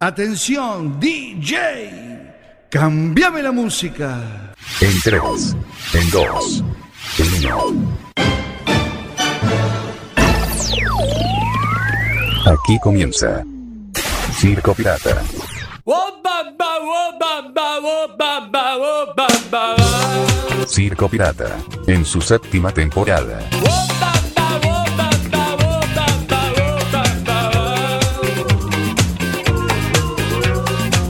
Atención, DJ. Cambiame la música. En 3, en 2, en 1. Aquí comienza Circo Pirata. Circo Pirata, en su séptima temporada.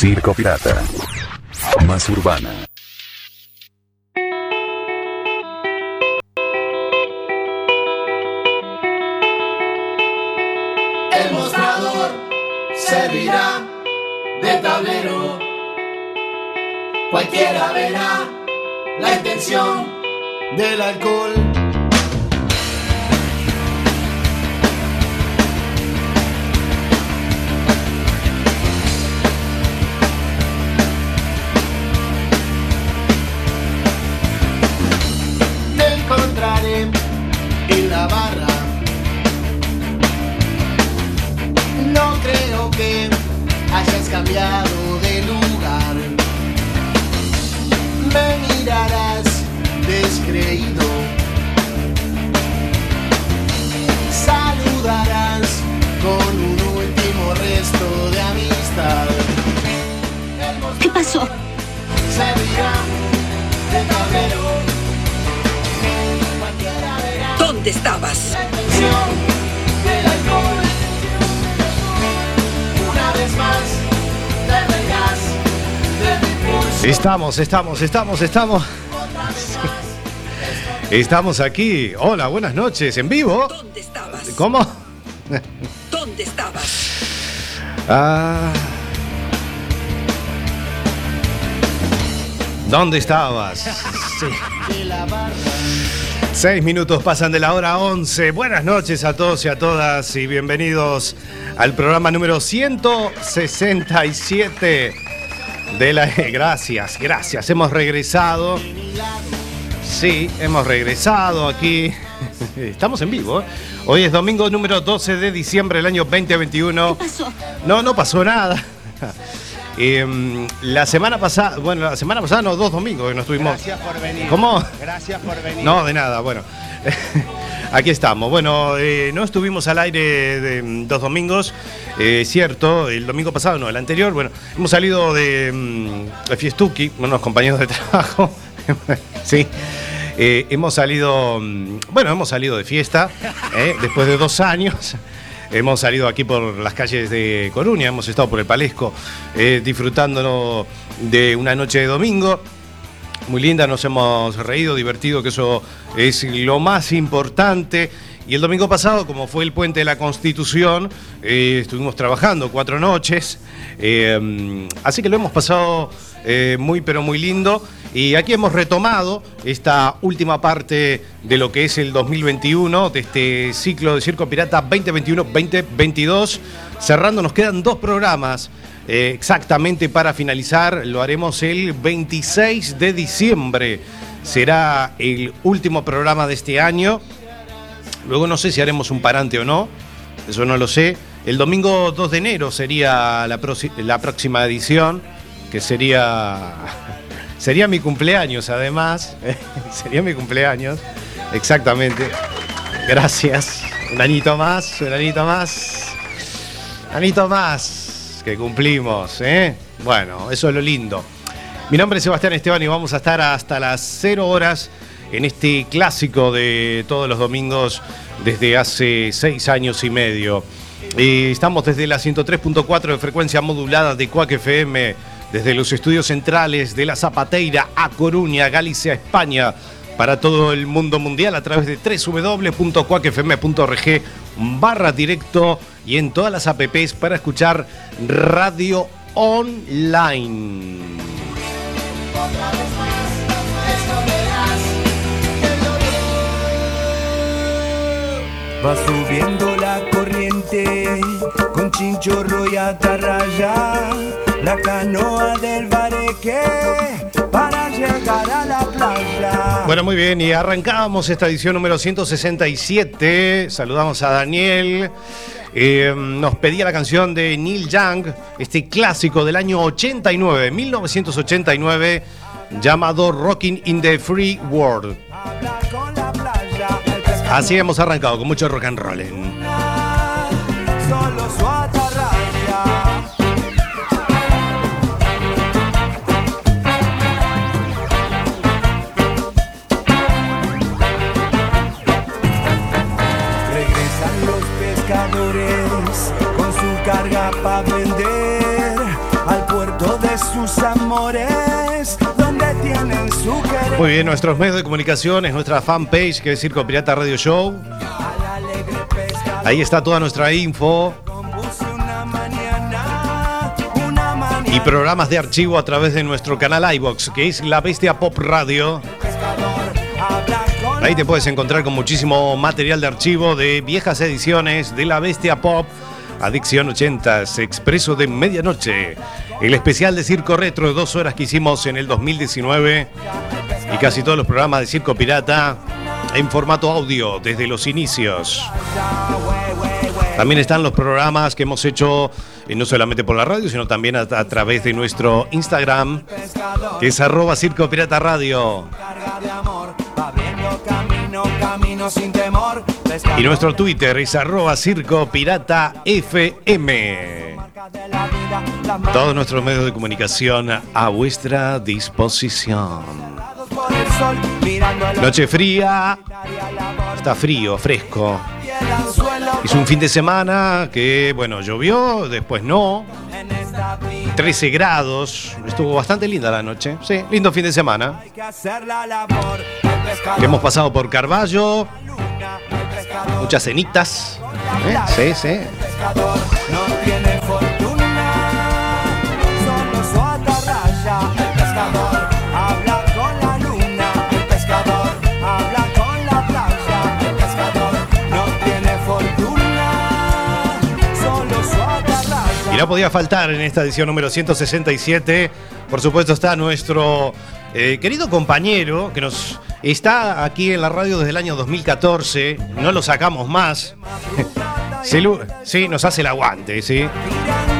Circo Pirata. Más urbana. El mostrador servirá de tablero. Cualquiera verá la intención del alcohol. Estamos, estamos, estamos, estamos. Estamos aquí. Hola, buenas noches. ¿En vivo? ¿Dónde estabas? ¿Cómo? ¿Dónde estabas? Ah. ¿Dónde estabas? Sí. de la barra. Seis minutos pasan de la hora 11. Buenas noches a todos y a todas y bienvenidos al programa número 167 de la... Gracias, gracias. Hemos regresado. Sí, hemos regresado aquí. Estamos en vivo. ¿eh? Hoy es domingo número 12 de diciembre del año 2021. ¿Qué pasó? No, no pasó nada. Em, la semana pasada, bueno, la semana pasada no, dos domingos que no estuvimos. Gracias por venir. ¿Cómo? Gracias por venir. No, de nada, bueno. Aquí estamos. Bueno, eh, no estuvimos al aire mm, dos domingos, eh, cierto, el domingo pasado, no, el anterior. Bueno, hemos salido de, mm, de Fiestuki, unos compañeros de trabajo. sí. Eh, hemos salido, mm, bueno, hemos salido de fiesta, después de dos años. Hemos salido aquí por las calles de Coruña, hemos estado por el Palesco disfrutando de una noche de domingo muy linda, nos hemos reído, divertido, que eso es lo más importante. Y el domingo pasado, como fue el puente de la Constitución, eh, estuvimos trabajando cuatro noches, eh, así que lo hemos pasado eh, muy, pero muy lindo. Y aquí hemos retomado esta última parte de lo que es el 2021, de este ciclo de Circo Pirata 2021-2022. Cerrando, nos quedan dos programas. Eh, exactamente para finalizar, lo haremos el 26 de diciembre. Será el último programa de este año. Luego no sé si haremos un parante o no, eso no lo sé. El domingo 2 de enero sería la, próxima edición, que sería, sería mi cumpleaños además. sería mi cumpleaños, exactamente. Gracias. Un añito más, un añito más. Un añito más que cumplimos, ¿eh? Bueno, eso es lo lindo. Mi nombre es Sebastián Esteban y vamos a estar hasta las 0 horas en este clásico de todos los domingos desde hace seis años y medio. Y estamos desde la 103.4 de frecuencia modulada de Cuac FM, desde los estudios centrales de la Zapateira a Coruña, Galicia, España, para todo el mundo mundial a través de www.cuacfm.org barra directo y en todas las apps para escuchar radio online. Va subiendo la corriente con chinchorro y atarraya, la canoa del bareque llegar a la playa. Bueno, muy bien, y arrancábamos esta edición número 167. Saludamos a Daniel. Eh, nos pedía la canción de Neil Young, este clásico del año 89, 1989, llamado Rocking in the Free World. Así hemos arrancado, con mucho rock and roll. para vender al puerto de sus amores. donde tienen su querer. Muy bien, nuestros medios de comunicaciones, nuestra fanpage que es Circo Pirata Radio Show. Ahí está toda nuestra info. Y programas de archivo a través de nuestro canal iBox, que es La Bestia Pop Radio. Ahí te puedes encontrar con muchísimo material de archivo de viejas ediciones de La Bestia Pop Adicción 80, Expreso de Medianoche, el especial de Circo Retro de dos horas que hicimos en el 2019 y casi todos los programas de Circo Pirata en formato audio desde los inicios. También están los programas que hemos hecho eh, no solamente por la radio, sino también a, través de nuestro Instagram, que es arroba Circo Pirata Radio. Camino, camino sin temor. Pescador Y nuestro Twitter es arroba Circo Pirata FM. Todos nuestros medios de comunicación a vuestra disposición. Noche fría, está frío, fresco. Es un fin de semana que, bueno, llovió, después no. en esta vida. 13 grados, estuvo bastante linda la noche. Sí, lindo fin de semana. Que hemos pasado por Carballo, muchas cenitas. ¿eh? Sí, sí. Y no podía faltar en esta edición número 167, por supuesto está nuestro eh, querido compañero que nos está aquí en la radio desde el año 2014, no lo sacamos más. Sí, nos hace el aguante, sí.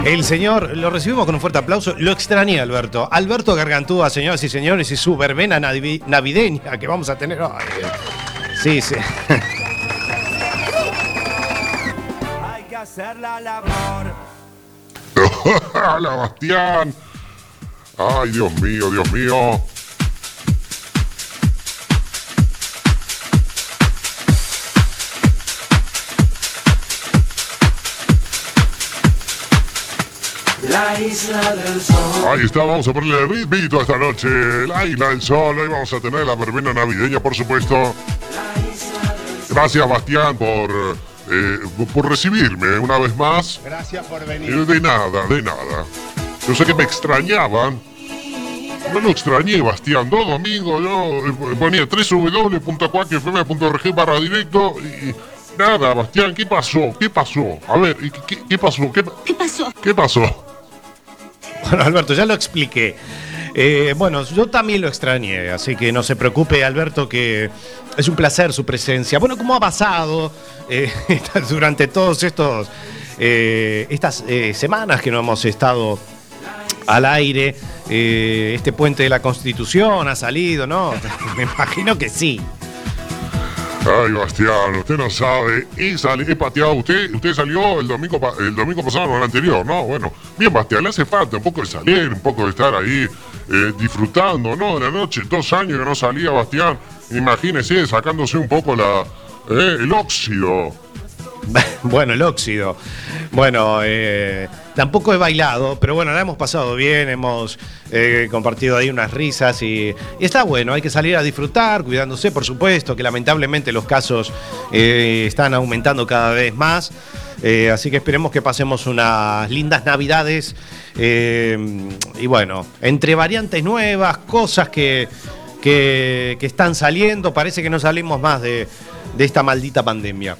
El señor, lo recibimos con un fuerte aplauso, lo extrañé Alberto. Alberto Gargantúa, señoras y señores, y su verbena navi- navideña que vamos a tener hoy. Sí, sí. Hay que hacer la labor. ¡Hola, Bastián! ¡Ay, Dios mío, Dios mío! La isla del sol. Ahí está, vamos a ponerle ritmito esta noche. La isla del sol, hoy vamos a tener la verbena navideña, por supuesto. Gracias, Bastián, por, eh, por recibirme una vez más. Gracias por Eh, De nada, de nada. Yo sé que me extrañaban. No lo extrañé, Bastián. Dos domingos yo eh, ponía www.cuacfm.org barra directo y nada, Bastián, ¿qué pasó? ¿Qué pasó? A ver, ¿y ¿qué, qué pasó? ¿Qué, ¿Qué pasó? qué pasó? Bueno, Alberto, ya lo expliqué. Eh, bueno, yo también lo extrañé, así que no se preocupe, Alberto, que es un placer su presencia. Bueno, ¿cómo ha pasado eh, durante todos estos eh, estas semanas que no hemos estado al aire? Este puente de la Constitución ha salido, ¿no? Me imagino que sí. Ay, Bastián, usted no sabe. He, he pateado. Usted usted salió el domingo, el domingo pasado, no el anterior, ¿no? Bueno, bien, Bastián, le hace falta un poco de salir, un poco de estar ahí eh, disfrutando, ¿no? De la noche, dos años que no salía, Bastián. Imagínese sacándose un poco la, eh, el óxido. Bueno, el óxido. Bueno, eh, tampoco he bailado, pero bueno, la hemos pasado bien, hemos eh, compartido ahí unas risas y, está bueno, hay que salir a disfrutar, cuidándose, por supuesto, que lamentablemente los casos eh, están aumentando cada vez más. Eh, así que esperemos que pasemos unas lindas navidades. y bueno, entre variantes nuevas, cosas que, que, que están saliendo, parece que no salimos más de, de esta maldita pandemia.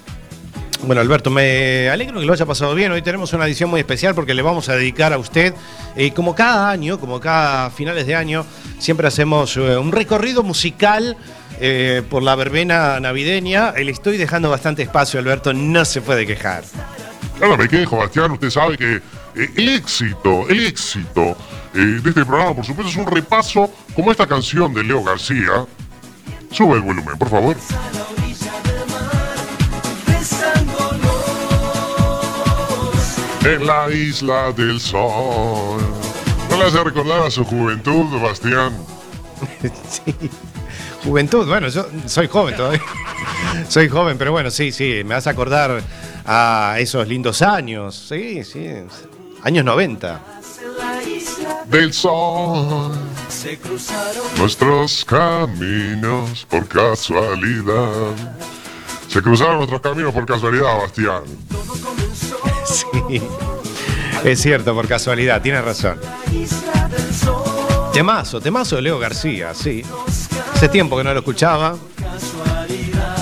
Bueno, Alberto, me alegro que lo haya pasado bien. Hoy tenemos una edición muy especial porque le vamos a dedicar a usted, eh, como cada año, como cada finales de año, siempre hacemos eh, un recorrido musical eh, por la verbena navideña. Le estoy dejando bastante espacio, Alberto, no se puede quejar. Claro, me quejo, Bastián. Usted sabe que el éxito, el éxito de este programa, por supuesto, es un repaso como esta canción de Leo García. Sube el volumen, por favor. En la isla del sol. ¿No le hace recordar a su juventud, Bastián? Sí. Juventud, bueno, yo soy joven todavía. soy joven, pero bueno, sí, sí, me hace acordar a esos lindos años. Sí, sí. Años 90. Del sol. Se cruzaron Nuestros caminos por casualidad. Se cruzaron nuestros caminos por casualidad, Bastián. Sí. Es cierto, por casualidad, tienes razón. Temazo, temazo de Leo García, sí. Hace tiempo que no lo escuchaba. Casualidad.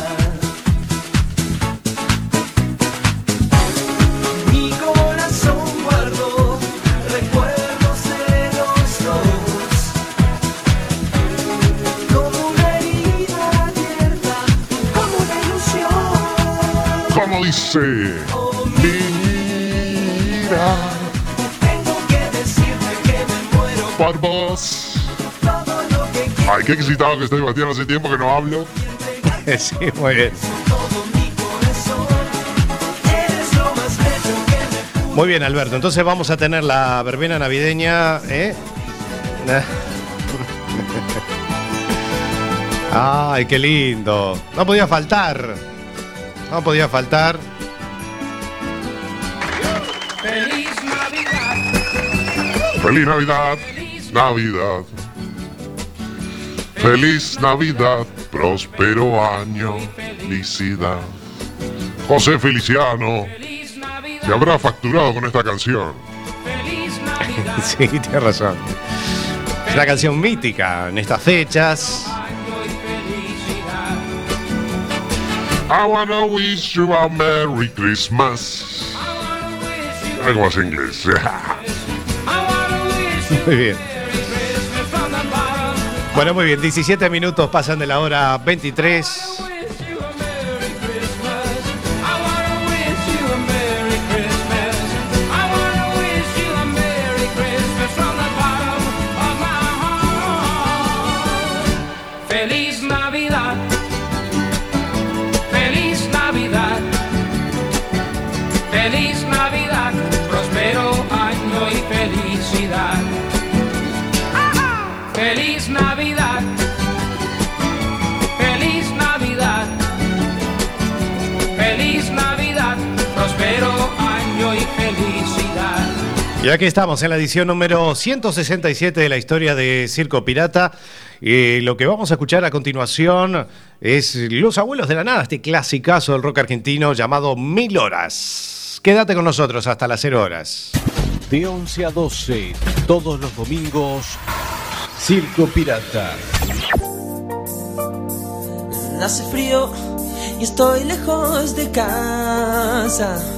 Mi corazón guardó recuerdos de los dos. Como una herida abierta, como una ilusión. Como dice. Mira Tengo que decirte que me muero por vos. todo lo que quiero. Ay, qué excitado que estoy, Bastián. Hace tiempo que no hablo. Sí, muy bien. Muy bien, Alberto. Entonces vamos a tener la verbena navideña. ¿eh? Ay, qué lindo. No podía faltar. No podía faltar. Feliz Navidad. Navidad. Feliz Navidad. Próspero año. Felicidad. José Feliciano. Se habrá facturado con esta canción. feliz Navidad, Sí, tienes razón. Es una canción mítica en estas fechas. año y felicidad. I wanna wish you a Merry Christmas. Algo más inglés. Muy bien. Bueno, muy bien. 17 minutos pasan de la hora 23. Y aquí estamos en la edición número 167 de la historia de Circo Pirata. Y lo que vamos a escuchar a continuación es Los Abuelos de la Nada, este clasicazo del rock argentino llamado Mil Horas. Quédate con nosotros hasta las 0 horas. De 11 a 12, todos los domingos, Circo Pirata. Hace frío y estoy lejos de casa.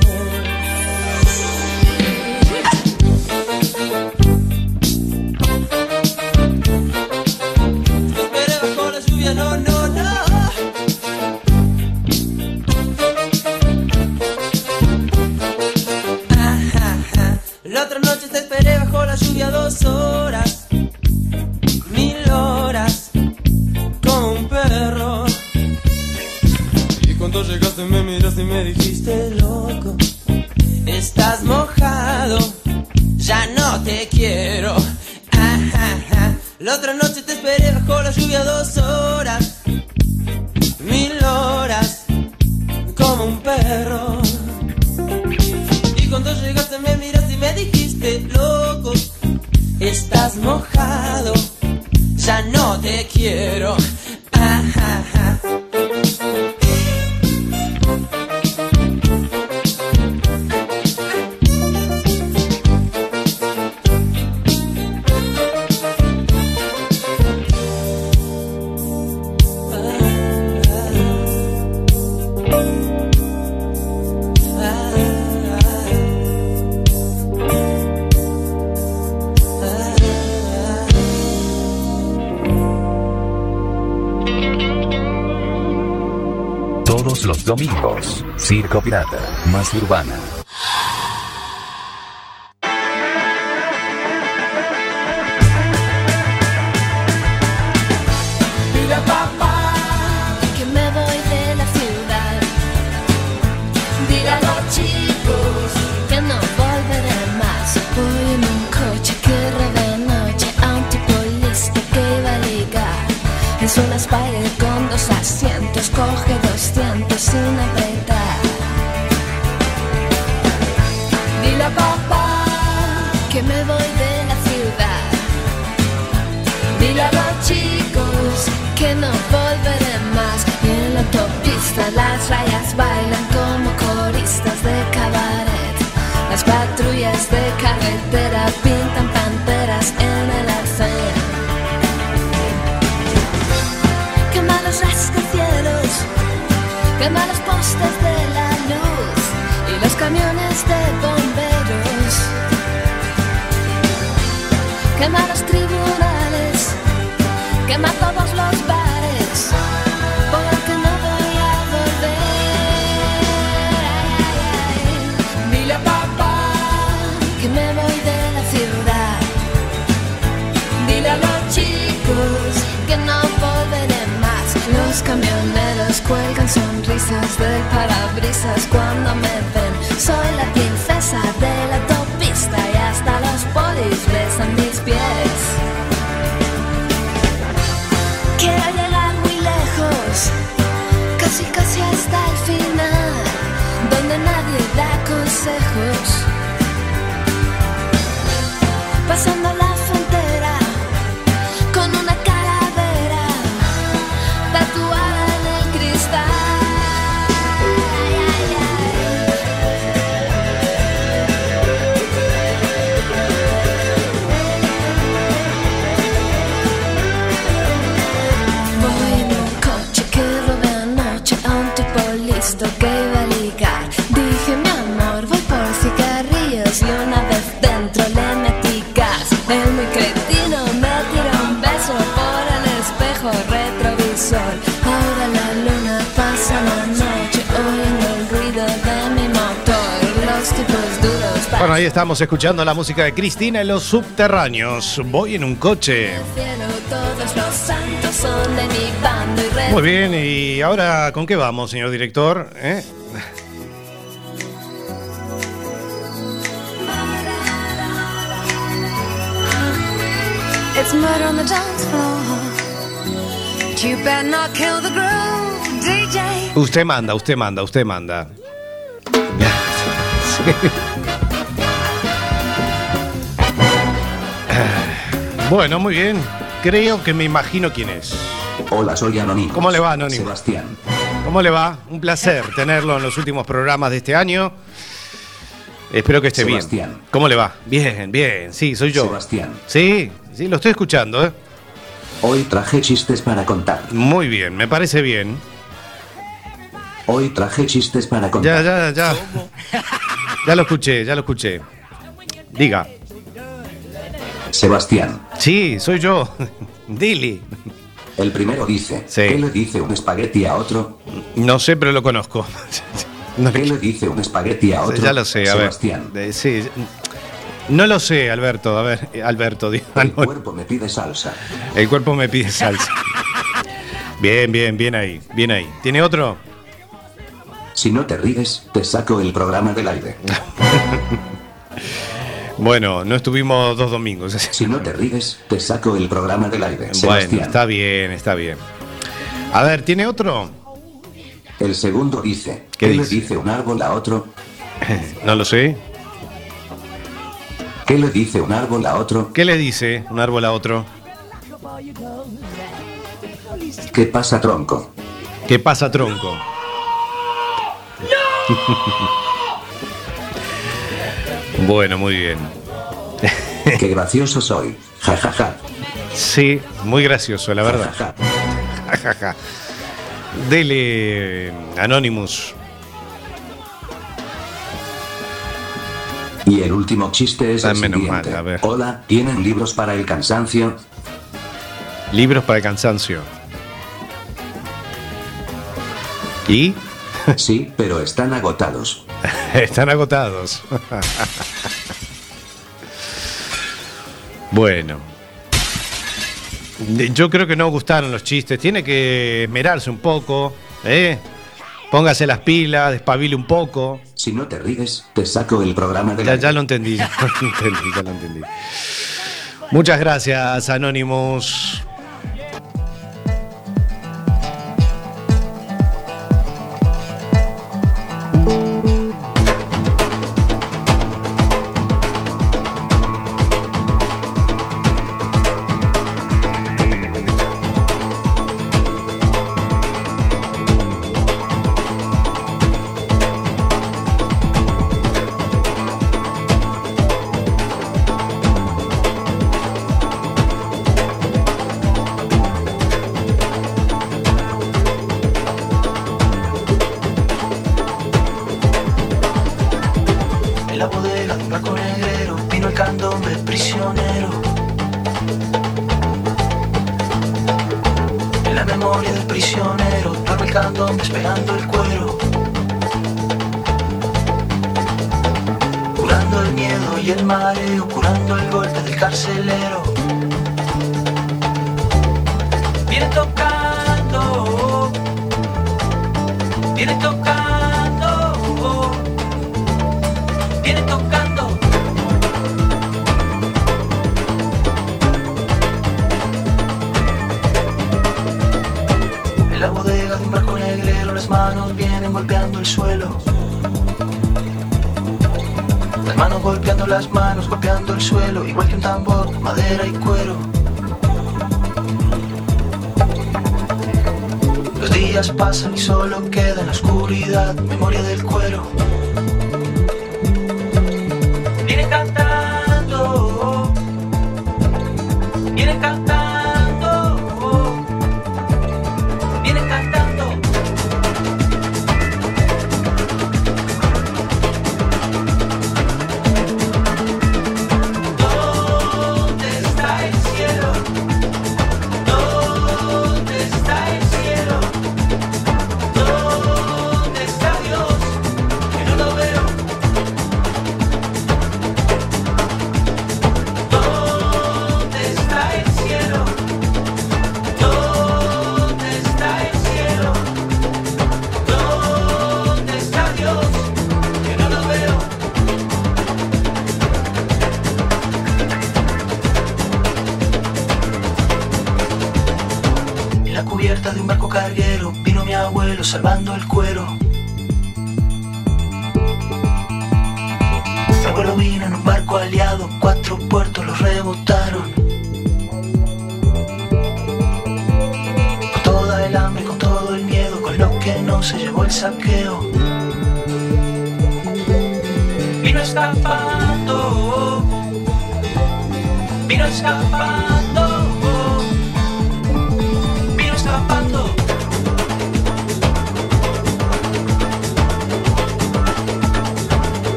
Con dos cuelgan sonrisas del parabrisas cuando me ven. Soy la princesa de la autopista y hasta los polis besan mis pies. Quiero llegar muy lejos, casi casi hasta el final, donde nadie da consejos. Pasando listo que iba a ligar. Dije, mi amor, voy por cigarrillos y una vez dentro le metí gas. El muy cretino me tiró un beso por el espejo retrovisor. Ahora la luna pasa la noche oyendo el ruido de mi motor. Los tipos duros Bueno, ahí estamos escuchando la música de Cristina en los subterráneos. Voy en un coche. del cielo, todos los santos son de mi Muy bien, y ahora ¿con qué vamos, señor director? ¿Eh? It's murder on the dance floor. You better not kill the groove, DJ. Usted manda, usted manda, usted manda. Bueno, muy bien. Creo que me imagino quién es. Hola, soy Anónimo. ¿Cómo le va, Anónimo? Sebastián. ¿Cómo le va? Un placer tenerlo en los últimos programas de este año. Espero que esté Sebastián. bien. ¿Cómo le va? Bien, bien. Sí, soy yo. Sebastián. Sí, sí, lo estoy escuchando, ¿eh? Hoy traje chistes para contar. Muy bien, me parece bien. Hoy traje chistes para Ya, contar. ya, ya. Ya lo escuché, ya lo escuché. Diga. Sebastián. Sí, soy yo. Dili. El primero dice. Sí. ¿Qué le dice un espagueti a otro? No sé, pero lo conozco. No, ¿Qué le dice un espagueti a otro? ya lo sé, a ver. Sebastián. Eh, Sí. No lo sé, Alberto. A ver, Alberto, diga. El No, cuerpo me pide salsa. El cuerpo me pide salsa. Bien, bien, bien ahí, bien ahí. ¿Tiene otro? Si no te ríes, te saco el programa del aire. Bueno, no estuvimos dos domingos. Si no te ríes, te saco el programa del aire. Bueno, Sebastián. está bien, está bien. A ver, ¿tiene otro? El segundo dice. ¿Qué ¿Qué, dice? le dice un árbol a otro? No lo sé. ¿Qué le dice un árbol a otro? ¿Qué le dice un árbol a otro? ¿Qué pasa, tronco? ¿Qué pasa, tronco? Bueno, muy bien. Qué gracioso soy. Ja, ja, ja. Sí, muy gracioso, la verdad. Ja, ja, ja. Dele Anonymous. Y el último chiste es el ah, siguiente. Mal, a ver. Hola, ¿tienen libros para el cansancio? Libros para el cansancio. ¿Y? Sí, pero están agotados. Están agotados. bueno. Yo creo que no gustaron los chistes. Tiene que esmerarse un poco, ¿eh? Póngase las pilas, despabile un poco. Si no te ríes, te saco el programa de ya, la... ya lo entendí, ya lo entendí, ya lo entendí. Muchas gracias, Anonymous. pasan y solo queda en la oscuridad memoria del cuero.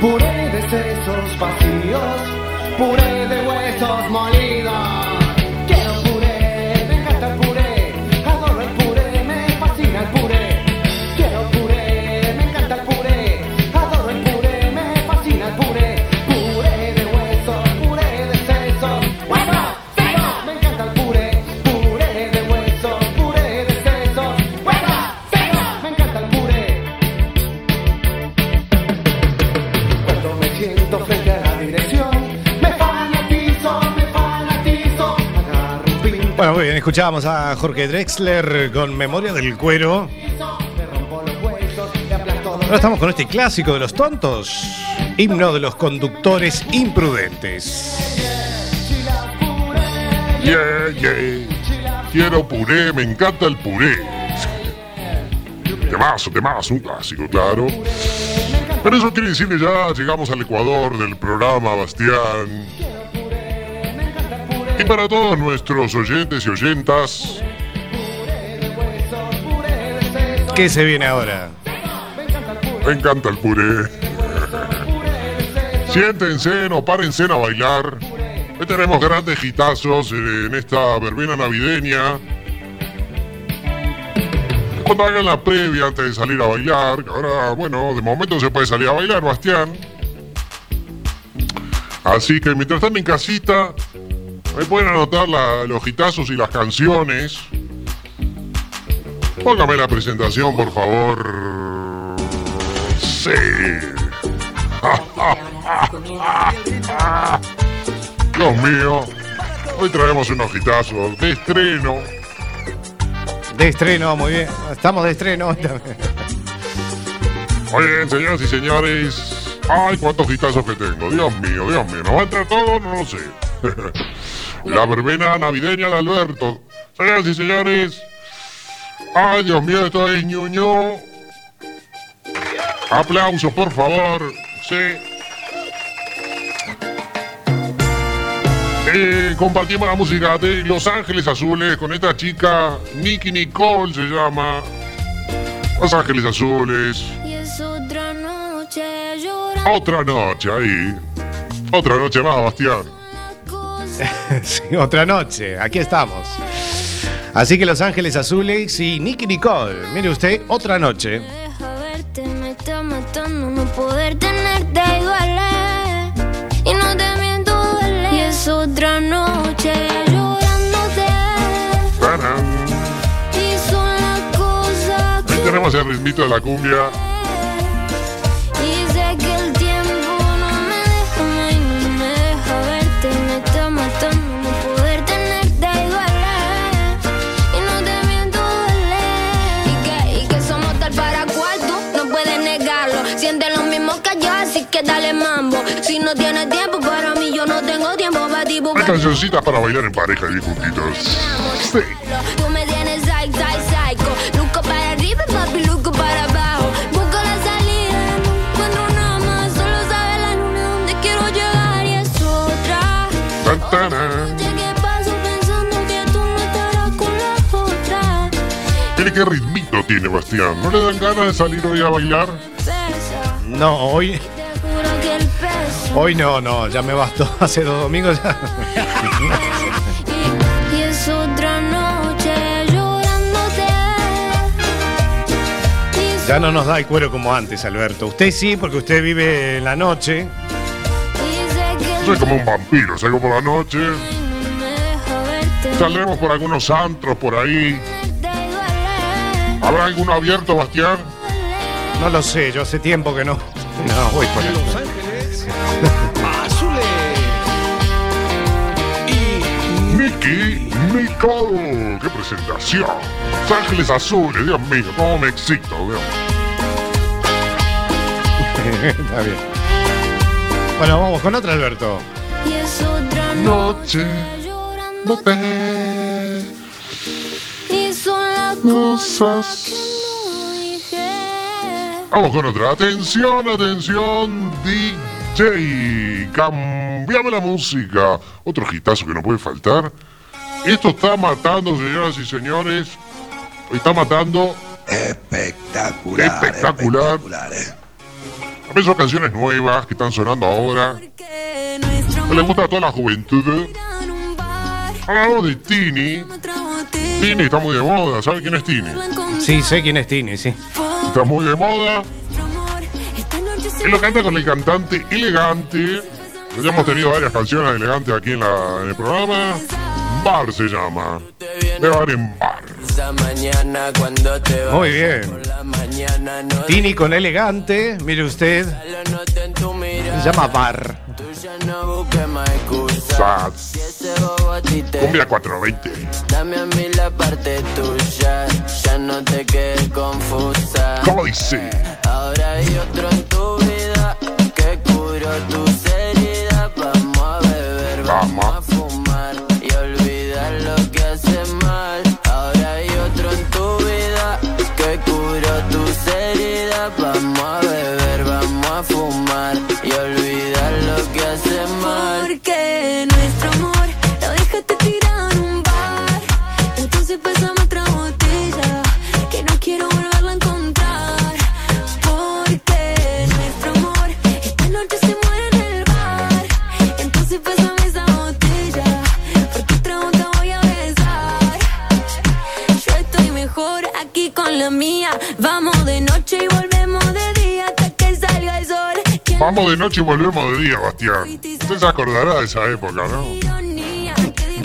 Puré de sesos vacíos, puré de huesos molidos. Escuchábamos a Jorge Drexler con Memoria del Cuero. Ahora estamos con este clásico de los tontos, himno de los conductores imprudentes. Quiero puré, me encanta el puré. Temazo, temazo, un clásico, claro. Pero eso quiere decir que ya llegamos al Ecuador del programa, Bastián. Y para todos nuestros oyentes y oyentas, ¿Qué se viene ahora? me encanta el puré. Siéntense, no párense a bailar. Hoy tenemos grandes hitazos en esta verbena navideña. Cuando hagan la previa antes de salir a bailar, ahora, bueno, de momento se puede salir a bailar, Bastián. Así que mientras están en casita, ahí pueden anotar la- los hitazos y las canciones. Póngame la presentación, por favor. Sí. Dios mío. Hoy traemos unos hitazos de estreno. De estreno, muy bien. Estamos de estreno. Muy bien, señoras y señores. Ay, cuántos hitazos que tengo. Dios mío, Dios mío. ¿No va a entrar todo? No lo sé. La verbena navideña de Alberto. Señoras y señores. Ay, Dios mío, esto es ñoño. Aplausos, por favor. Sí. Eh, compartimos la música de Los Ángeles Azules con esta chica, Nicky Nicole se llama. Los Ángeles Azules. Y es otra noche llorando. Otra noche ahí. Otra noche más, Bastián. Sí, otra noche, aquí estamos. Así que Los Ángeles Azules y Nicky Nicole. Mire usted, otra noche. Deja verte, me está matando no poder tenerte igual. Y no te miento, duele. Y es otra noche llorándote. Y son las cosas Ahí que. tenemos el ritmito de la cumbia. Que dale mambo. Si no tienes tiempo para mí, yo no tengo tiempo para ti. Hay buscar- cancioncitas para bailar en pareja y juntitos. Sí. Tú me tienes psych, psych, psycho. Luco para arriba, papi, luco para abajo. Busco la salida, no encuentro nada más. Solo sabe la luna dónde quiero llegar y es otra. Tan, tarán. Noche que paso pensando que tú no estarás con la otra. Mire qué ritmito tiene Bastián. ¿No le dan ganas de salir hoy a bailar? No, hoy, hoy no, no, ya me bastó. Hace dos domingos ya. Y, y es otra noche llorándote. Y Ya no nos da el cuero como antes, Alberto. Usted sí, porque usted vive en la noche. Soy como un vampiro, salgo por la noche. Saldremos por algunos antros por ahí. ¿Habrá alguno abierto, Bastián? No lo sé, yo hace tiempo que no. No, voy por ahí. Nicole. ¡Qué presentación! Los Ángeles Azules, Dios mío, cómo me excito, Dios. Está bien. Bueno, vamos con otra, Alberto. Y es otra Noche. noche llorando te y son las cosas que no dije. Vamos con otra. Atención, atención, DJ. Cambiame la música. Otro hitazo que no puede faltar. Esto está matando, señoras y señores. Está matando. Espectacular. Espectacular. Espectacular. A veces son canciones nuevas que están sonando ahora. Que le gusta a toda la juventud. Hablamos de Tini. Tini está muy de moda. ¿Sabe quién es Tini? Sí, sé quién es Tini, sí. Está muy de moda. Él lo canta con el cantante elegante. Ya hemos tenido varias canciones elegantes aquí en, la- en el programa. Bar se llama. De bar en bar. Muy bien. Tini con elegante, mire usted. Se llama Bar. Sats. Cumbia 420. Dame a mí la parte tuya, ya no te quedes confusa. ¿Cómo dice? Ahora hay otro en tu vida que curó tus Vamos de noche y volvemos de día, Bastián. Usted se acordará de esa época, ¿no?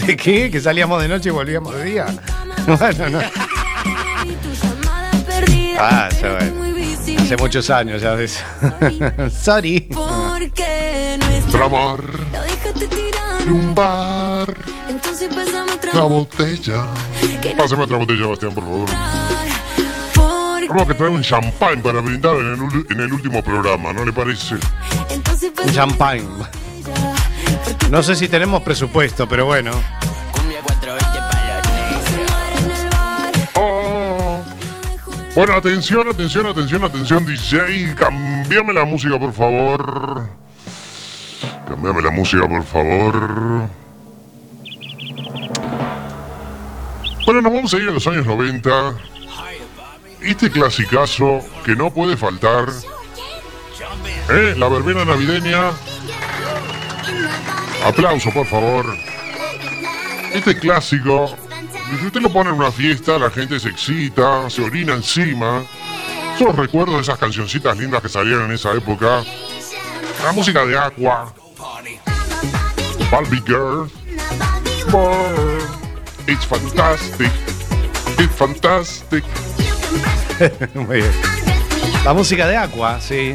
¿De qué? ¿Que salíamos de noche y volvíamos de día? Bueno, no. Ah, ya bueno. Hace muchos años ya ves. Sorry. Porque Nuestro amor. un bar. Entonces pasamos otra botella. Pásame otra botella, Bastián, por favor. Tenemos que traer un champán para brindar en el, ul- en el último programa, ¿no le parece? Un champagne. No sé si tenemos presupuesto, pero bueno. Oh. Bueno, atención, atención, atención, atención, DJ. Cambiame la música, por favor. Cambiame la música, por favor. Bueno, nos vamos a ir a los años 90. Este clasicazo que no puede faltar. ¿Eh? La verbena navideña. Aplauso, por favor. Este clásico, si usted lo pone en una fiesta, la gente se excita, se orina encima. Recuerdos de esas cancioncitas lindas que salieron en esa época. La música de Aqua. Barbie Girl. It's fantastic. It's fantastic. Muy bien. La música de Aqua, sí.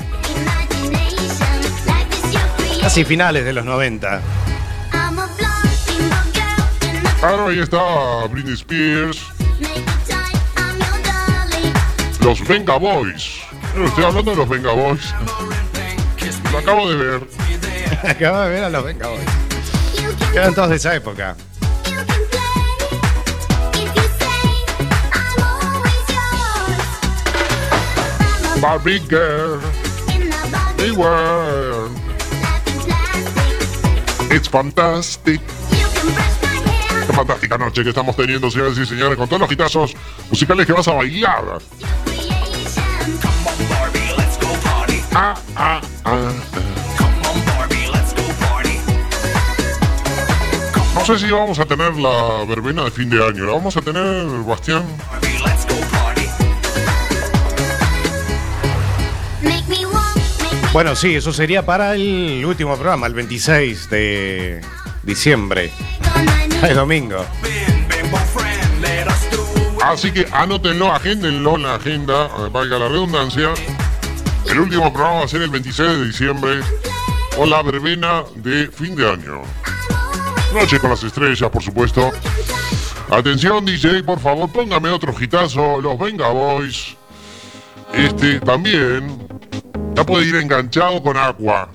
Casi finales de los 90. Claro, ahí está Britney Spears. Los Venga Boys. Estoy hablando de los Venga Boys. Lo acabo de ver. Acabo de ver a los Venga Boys. Quedan todos de esa época. Barbie Girl. Beware. It's fantastic. Qué fantástica noche que estamos teniendo, señoras y señores, con todos los hitazos musicales que vas a bailar. Ah, ah, ah. No sé si vamos a tener la verbena de fin de año. ¿La vamos a tener, Bastián? Bueno, sí, eso sería para el último programa, el 26 de diciembre. El domingo. Así que anótenlo, agéndenlo en la agenda, eh, valga la redundancia. El último programa va a ser el 26 de diciembre con la verbena de fin de año. Noche con las estrellas, por supuesto. Atención, DJ, por favor, póngame otro gitazo. Los Venga Boys. Este también. Ya puede ir enganchado con agua.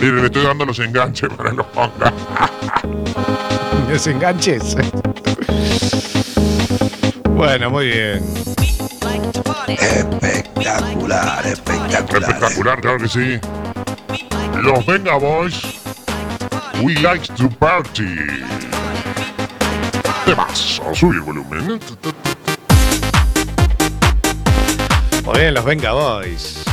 Miren, le estoy dando los enganches para que los ponga. Desenganches. Bueno, muy bien. Espectacular, espectacular. Espectacular, claro que sí. Los Venga Boys. We like to party. De más, subir el volumen. Muy Muy bien, los Venga Boys.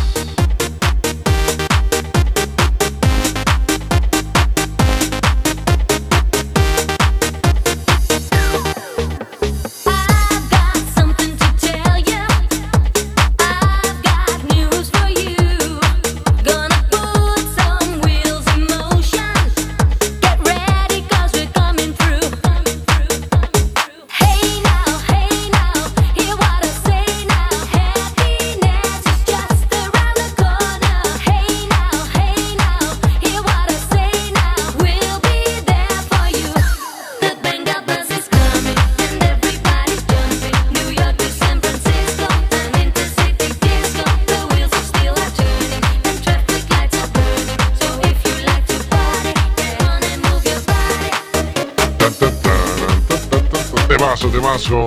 Temazo,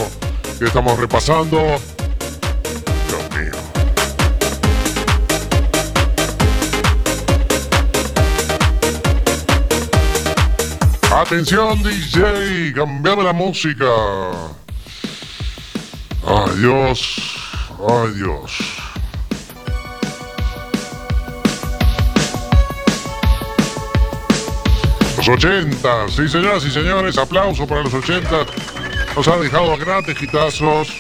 que estamos repasando. Dios mío. Atención DJ, cambiame la música. Ay Dios. Los 80, sí señoras y señores, aplauso para los 80. Nos ha dejado grandes hitazos.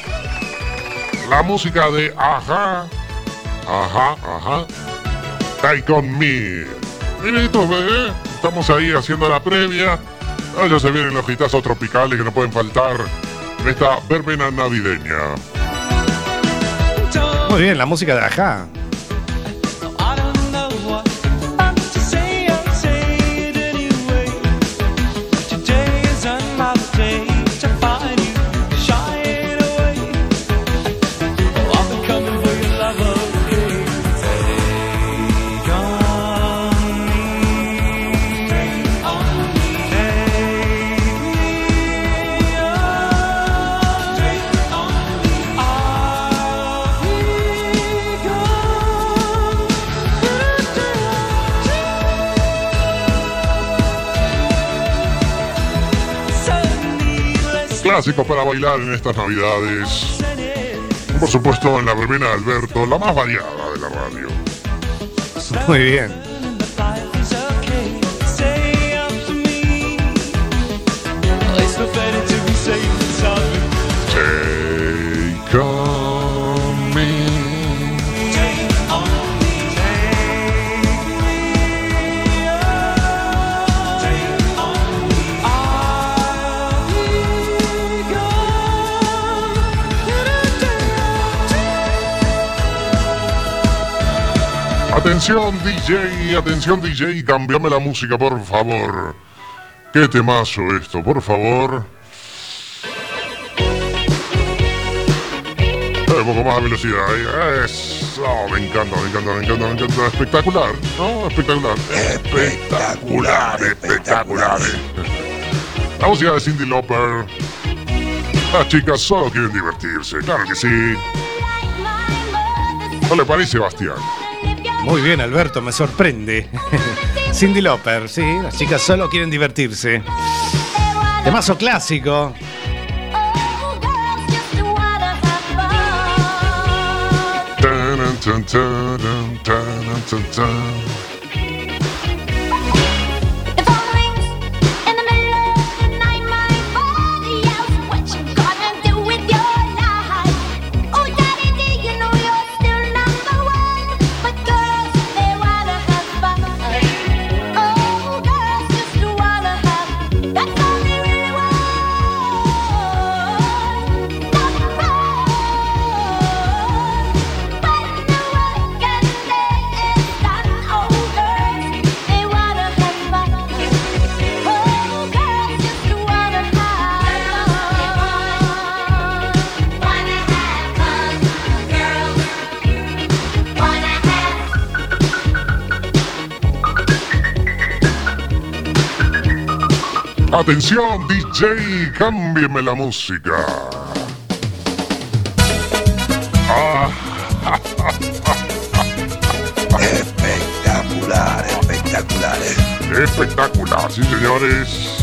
La música de Ajá, Ajá, Ajá, Take on Me. Miren esto, ¿eh? estamos ahí haciendo la previa. Ah, ya se vienen los hitazos tropicales que no pueden faltar en esta verbena navideña. Muy bien, la música de Ajá. To say, Clásicos para bailar en estas navidades. Por supuesto, en la verbena de Alberto, la más variada de la radio. Muy bien. Atención DJ, atención DJ, cambiame la música, por favor. Qué temazo esto, por favor. Eh, Un poco más de velocidad. ahí. Eso, me encanta, me encanta, me encanta, me encanta. Espectacular, ¿no? Espectacular. Espectacular, espectacular. La música de Cindy Lauper. Las chicas solo quieren divertirse, claro que sí. ¿No le parece, Bastián? Muy bien, Alberto, me sorprende. Cindy Lauper, sí, las chicas solo quieren divertirse. Temazo clásico. Atención, DJ, cámbieme la música. Ah, Espectacular, espectacular. espectacular, sí, señores.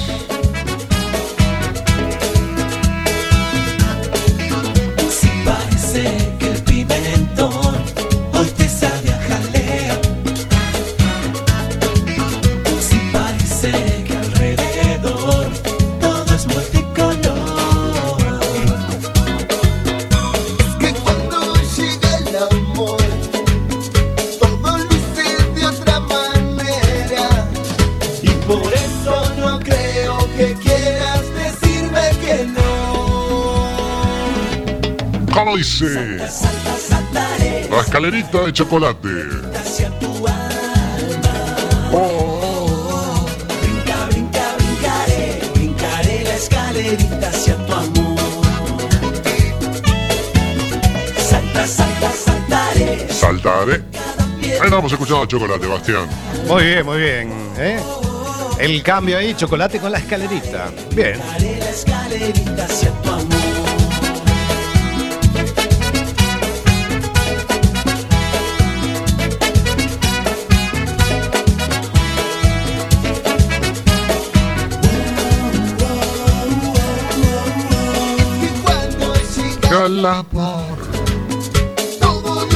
Dice? La escalerita de chocolate. Oh, Brinca, brinca, brincaré, brincaré la escalerita hacia tu amor. Salta, salta, saltaré. Saltaré. Ahí estamos escuchando chocolate, Bastián. Muy bien, muy bien. ¿eh? El cambio ahí, chocolate con la escalerita. Bien. La escalerita amor. Amor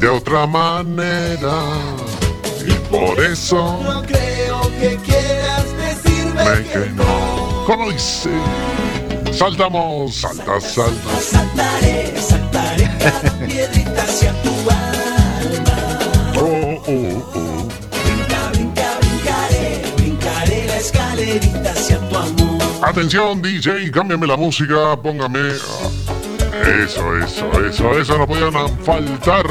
de otra manera. Y por eso No creo que quieras decirme me que no. ¿Cómo dice? Saltamos, salta, salta. Saltaré, saltaré cada piedrita hacia tu alma. Oh, oh, oh. Brinca, brinca, brincaré, brincaré la escalerita hacia tu amor. Atención, DJ, cámbiame la música, póngame. Eso, eso, eso, eso no podían faltar.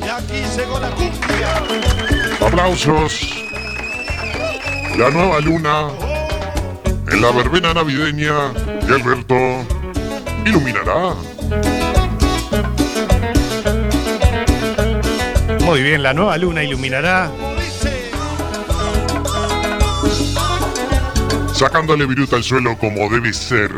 Y aquí llegó la cumbia. Aplausos. La nueva luna en la verbena navideña de Alberto iluminará. Muy bien, la nueva luna iluminará. Sacándole viruta al suelo como debe ser.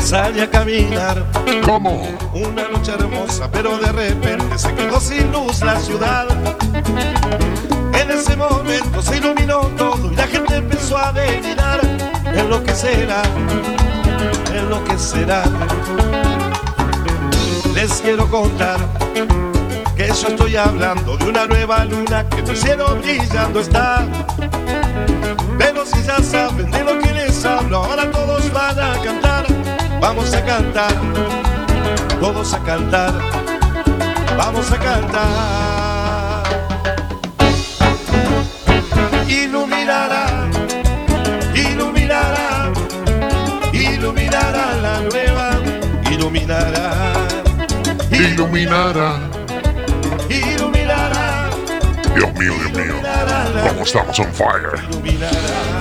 Sale a caminar. ¿Cómo? Una noche hermosa, pero de repente se quedó sin luz la ciudad. En ese momento se iluminó todo y la gente empezó a delirar. En lo que será, en lo que será. Les quiero contar que yo estoy hablando de una nueva luna que en el cielo brillando está. Pero si ya saben de lo que les hablo, ahora todos van a cantar. Vamos a cantar, todos a cantar. Vamos a cantar. Iluminará, iluminará, iluminará la nueva, iluminará, Iluminará. iluminará, Dios mío, Dios mío. ¿Cómo estamos on fire?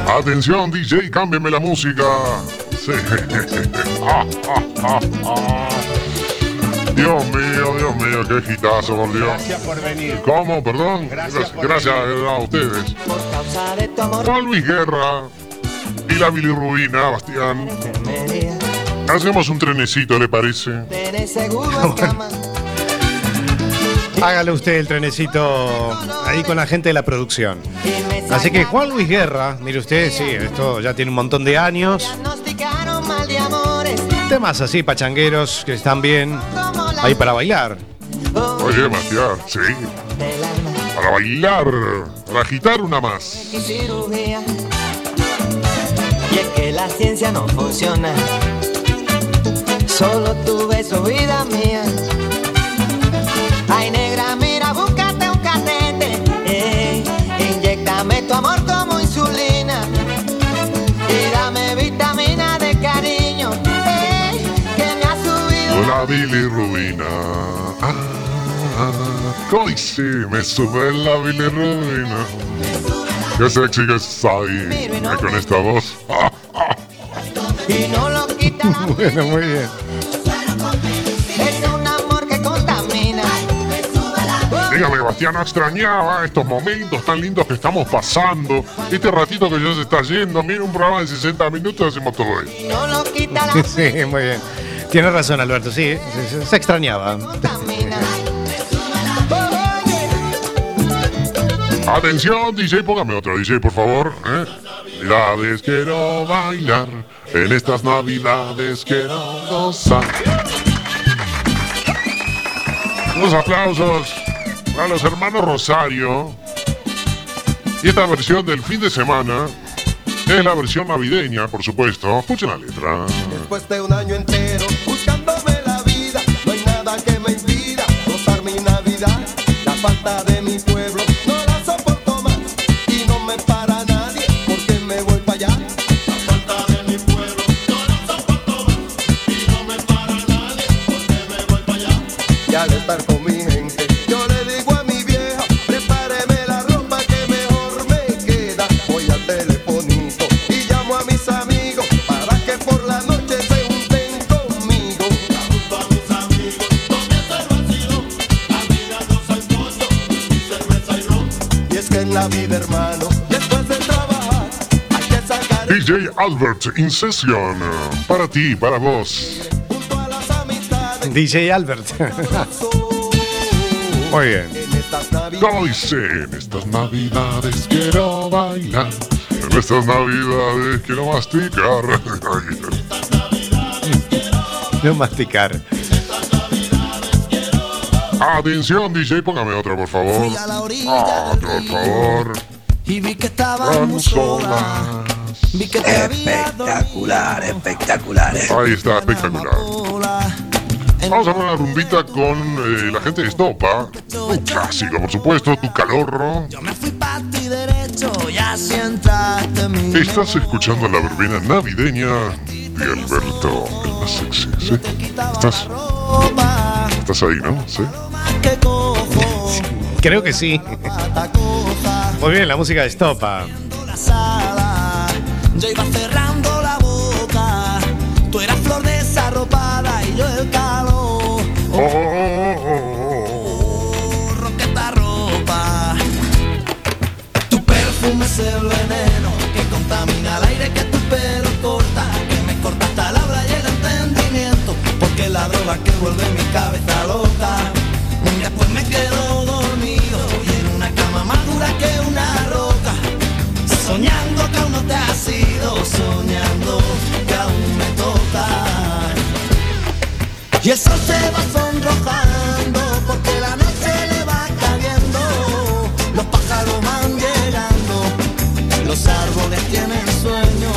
Atención, DJ, cámbiame la música. Sí. Dios mío, Dios mío, qué gitazo, por Dios. Gracias por venir. ¿Cómo? Perdón. Gracias Gracias a ustedes. Por causa de tu amor Juan Luis Guerra y la bilirrubina, Bastián. Hacemos un trenecito, ¿le parece? tenés seguro en cama. Hágale usted el trenecito ahí con la gente de la producción. Así que Juan Luis Guerra, mire usted, sí, esto ya tiene un montón de años. Diagnosticaron mal de amores. Temas así, pachangueros, que están bien ahí para bailar. Oye, sí. Para bailar, para agitar una más. Y es que la ciencia no funciona. Solo tu beso, vida mía. Ay, negra, mira, búscate un catete. Ey, inyectame tu amor como insulina. Y dame vitamina de cariño. Ey, que me ha subido. La bilirrubina. Ah, ah, ¿Cómo dice? Me sube la bilirrubina. Qué sexy que soy. Ay, Con esta voz. Y no lo Bueno, muy bien. Es un amor que contamina. Dígame, Bastián, ¿no extrañaba estos momentos tan lindos que estamos pasando? Este ratito que ya se está yendo. Mira, un programa de 60 minutos hacemos todo esto. No lo quita la Sí, muy bien. Tiene razón, Alberto, sí, se, se- extrañaba. Atención, DJ, póngame otro DJ, por favor. ¿eh? Navidades quiero bailar. En estas navidades quiero gozar. Unos aplausos a los hermanos Rosario. Y esta versión del fin de semana es la versión navideña, por supuesto. Escuchen la letra. Después de un año entero buscándome la vida, no hay nada que me impida gozar mi Navidad. Falta la vida, hermano. Después de trabajar, hay que sacar DJ Albert in session. Para ti, para vos. DJ Albert. Muy bien. Como dice, en estas navidades quiero bailar. En estas navidades quiero masticar. No masticar. Atención, DJ, póngame otra, por favor. Ah, por favor. Y vi que estábamos solas. Vi que te había Espectacular, espectacular. Ahí está, espectacular. Vamos a hacer una rumbita con eh, la gente de Estopa. Un clásico, por supuesto, tu calorro. Estás escuchando la verbena navideña de Alberto, el más sexy, ¿sí? ¿Estás? ¿Estás ahí, no? ¿Sí? Creo que sí. Muy bien, la música de Estopa. sala. Yo iba cerrando la boca. Tú eras flor desarropada y yo el calor. Y el sol se va sonrojando porque la noche le va cayendo. Los pájaros van llegando, los árboles tienen sueño.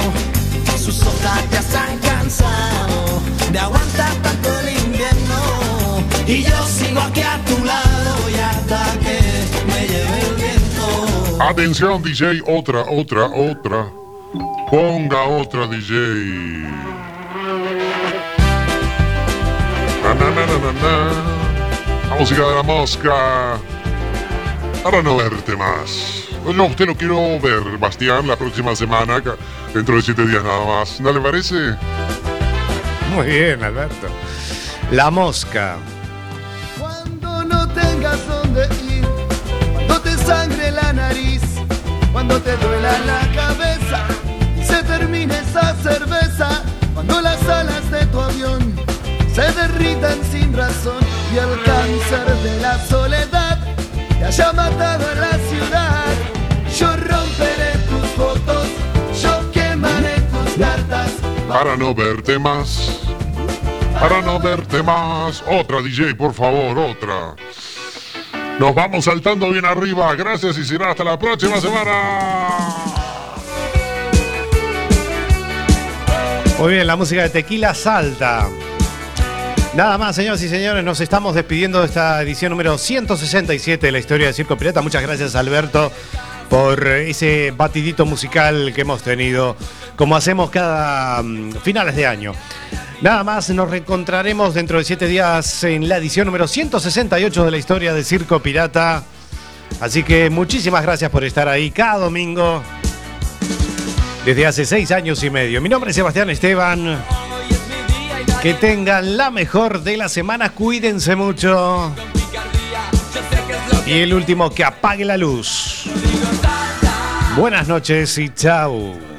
Sus hojas ya han cansado de aguantar tanto el invierno. Y yo sigo aquí a tu lado y hasta que me lleve el viento. Atención, DJ, otra, otra, otra. Ponga otra, DJ. La música de la mosca. Para no verte más. No, usted lo quiero ver, Bastián, la próxima semana, dentro de siete días nada más. ¿No le parece? Muy bien, Alberto. La mosca. Cuando no tengas dónde ir, cuando te sangre la nariz, cuando te duela la cabeza y se termine esa cerveza, cuando las alas de tu avión se derritan sin razón y el cáncer de la soledad te haya matado en la ciudad, yo romperé tus fotos, yo quemaré tus cartas. Para no verte más. Para no verte más. Otra, DJ, por favor, otra. Nos vamos saltando bien arriba. Gracias y será hasta la próxima semana. Muy bien, la música de Tequila Salta. Nada más, señoras y señores, nos estamos despidiendo de esta edición número 167 de la historia de Circo Pirata. Muchas gracias, Alberto, por ese batidito musical que hemos tenido, como hacemos cada mm, finales de año. Nada más, nos reencontraremos dentro de siete días en la edición número 168 de la historia de Circo Pirata. Así que muchísimas gracias por estar ahí cada domingo desde hace seis años y medio. Mi nombre es Sebastián Esteban. Que tengan la mejor de la semana, cuídense mucho. Y el último, que apague la luz. Buenas noches y chao.